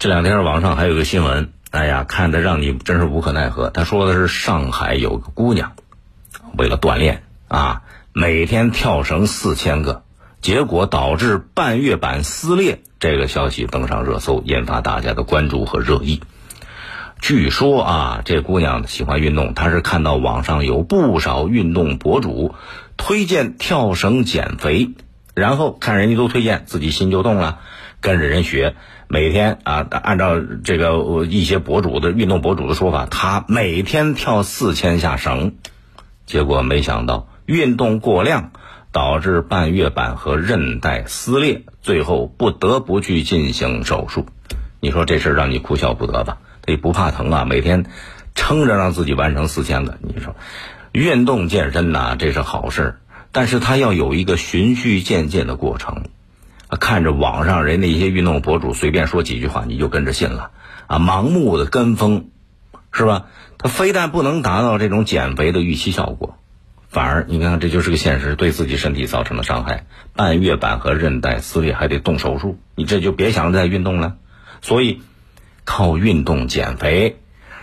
这两天网上还有个新闻，哎呀，看得让你真是无可奈何。他说的是上海有个姑娘，为了锻炼啊，每天跳绳四千个，结果导致半月板撕裂。这个消息登上热搜，引发大家的关注和热议。据说啊，这姑娘喜欢运动，她是看到网上有不少运动博主推荐跳绳减肥，然后看人家都推荐，自己心就动了，跟着人学。每天啊，按照这个一些博主的运动博主的说法，他每天跳四千下绳，结果没想到运动过量导致半月板和韧带撕裂，最后不得不去进行手术。你说这事儿让你哭笑不得吧？他也不怕疼啊，每天撑着让自己完成四千个。你说运动健身呐，这是好事儿，但是他要有一个循序渐进的过程。看着网上人那些运动博主随便说几句话，你就跟着信了啊？盲目的跟风，是吧？他非但不能达到这种减肥的预期效果，反而你看这就是个现实，对自己身体造成了伤害，半月板和韧带撕裂还得动手术，你这就别想着再运动了。所以，靠运动减肥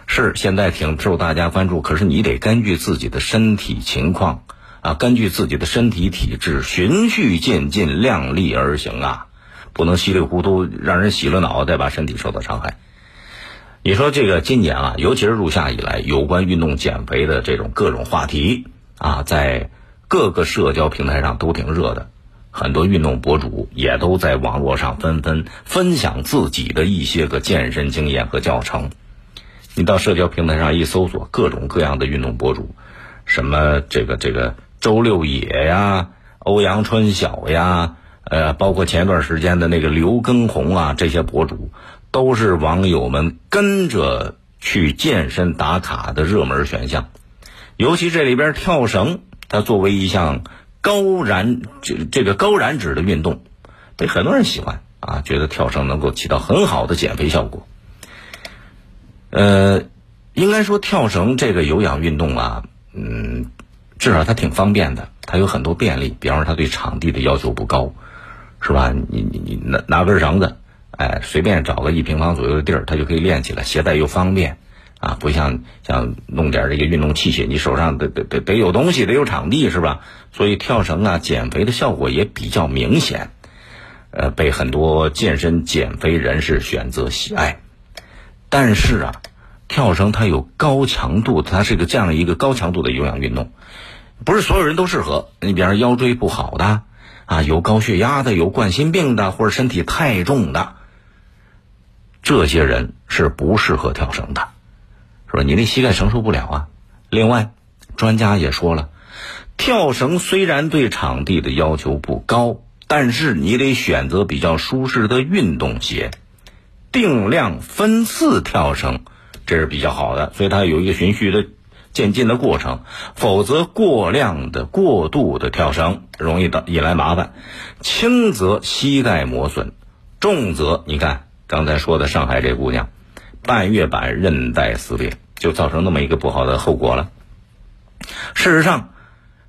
是现在挺受大家关注，可是你得根据自己的身体情况。啊，根据自己的身体体质，循序渐进，量力而行啊，不能稀里糊涂让人洗了脑袋，把身体受到伤害。你说这个今年啊，尤其是入夏以来，有关运动减肥的这种各种话题啊，在各个社交平台上都挺热的，很多运动博主也都在网络上纷纷分享自己的一些个健身经验和教程。你到社交平台上一搜索，各种各样的运动博主，什么这个这个。周六野呀，欧阳春晓呀，呃，包括前段时间的那个刘畊宏啊，这些博主都是网友们跟着去健身打卡的热门选项。尤其这里边跳绳，它作为一项高燃这这个高燃脂的运动，被很多人喜欢啊，觉得跳绳能够起到很好的减肥效果。呃，应该说跳绳这个有氧运动啊，嗯。至少它挺方便的，它有很多便利，比方说它对场地的要求不高，是吧？你你你拿拿根绳子，哎，随便找个一平方左右的地儿，它就可以练起来，携带又方便，啊，不像像弄点这个运动器械，你手上得得得得有东西，得有场地，是吧？所以跳绳啊，减肥的效果也比较明显，呃，被很多健身减肥人士选择喜爱。但是啊，跳绳它有高强度，它是一个这样一个高强度的有氧运动。不是所有人都适合，你比方腰椎不好的，啊，有高血压的，有冠心病的，或者身体太重的，这些人是不适合跳绳的，是吧？你那膝盖承受不了啊。另外，专家也说了，跳绳虽然对场地的要求不高，但是你得选择比较舒适的运动鞋，定量分次跳绳，这是比较好的。所以它有一个循序的。渐进的过程，否则过量的、过度的跳绳容易导引来麻烦。轻则膝盖磨损，重则你看刚才说的上海这姑娘，半月板韧带撕裂，就造成那么一个不好的后果了。事实上，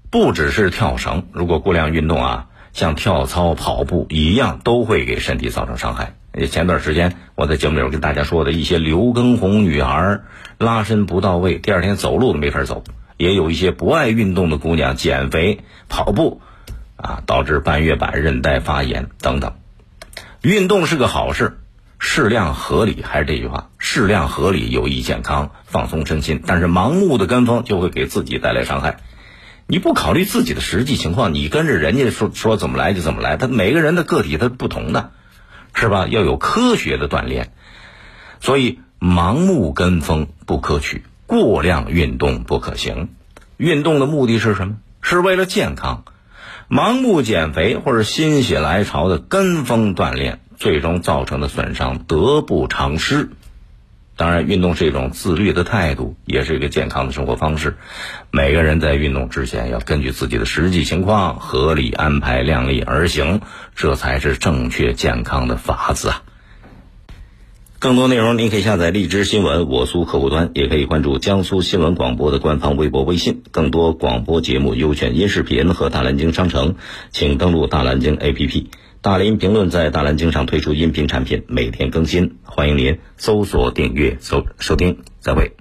不只是跳绳，如果过量运动啊，像跳操、跑步一样，都会给身体造成伤害。也前段时间我在节目里跟大家说的一些刘畊宏女孩拉伸不到位，第二天走路都没法走；也有一些不爱运动的姑娘减肥跑步，啊，导致半月板韧带发炎等等。运动是个好事，适量合理，还是这句话，适量合理有益健康，放松身心。但是盲目的跟风就会给自己带来伤害。你不考虑自己的实际情况，你跟着人家说说怎么来就怎么来，他每个人的个体他不同的。是吧？要有科学的锻炼，所以盲目跟风不可取，过量运动不可行。运动的目的是什么？是为了健康。盲目减肥或者心血来潮的跟风锻炼，最终造成的损伤得不偿失。当然，运动是一种自律的态度，也是一个健康的生活方式。每个人在运动之前，要根据自己的实际情况合理安排，量力而行，这才是正确健康的法子啊！更多内容，您可以下载荔枝新闻我苏客户端，也可以关注江苏新闻广播的官方微博、微信。更多广播节目、优选音视频和大蓝鲸商城，请登录大蓝鲸 APP。大林评论在大蓝鲸上推出音频产品，每天更新，欢迎您搜索订阅收收听，再会。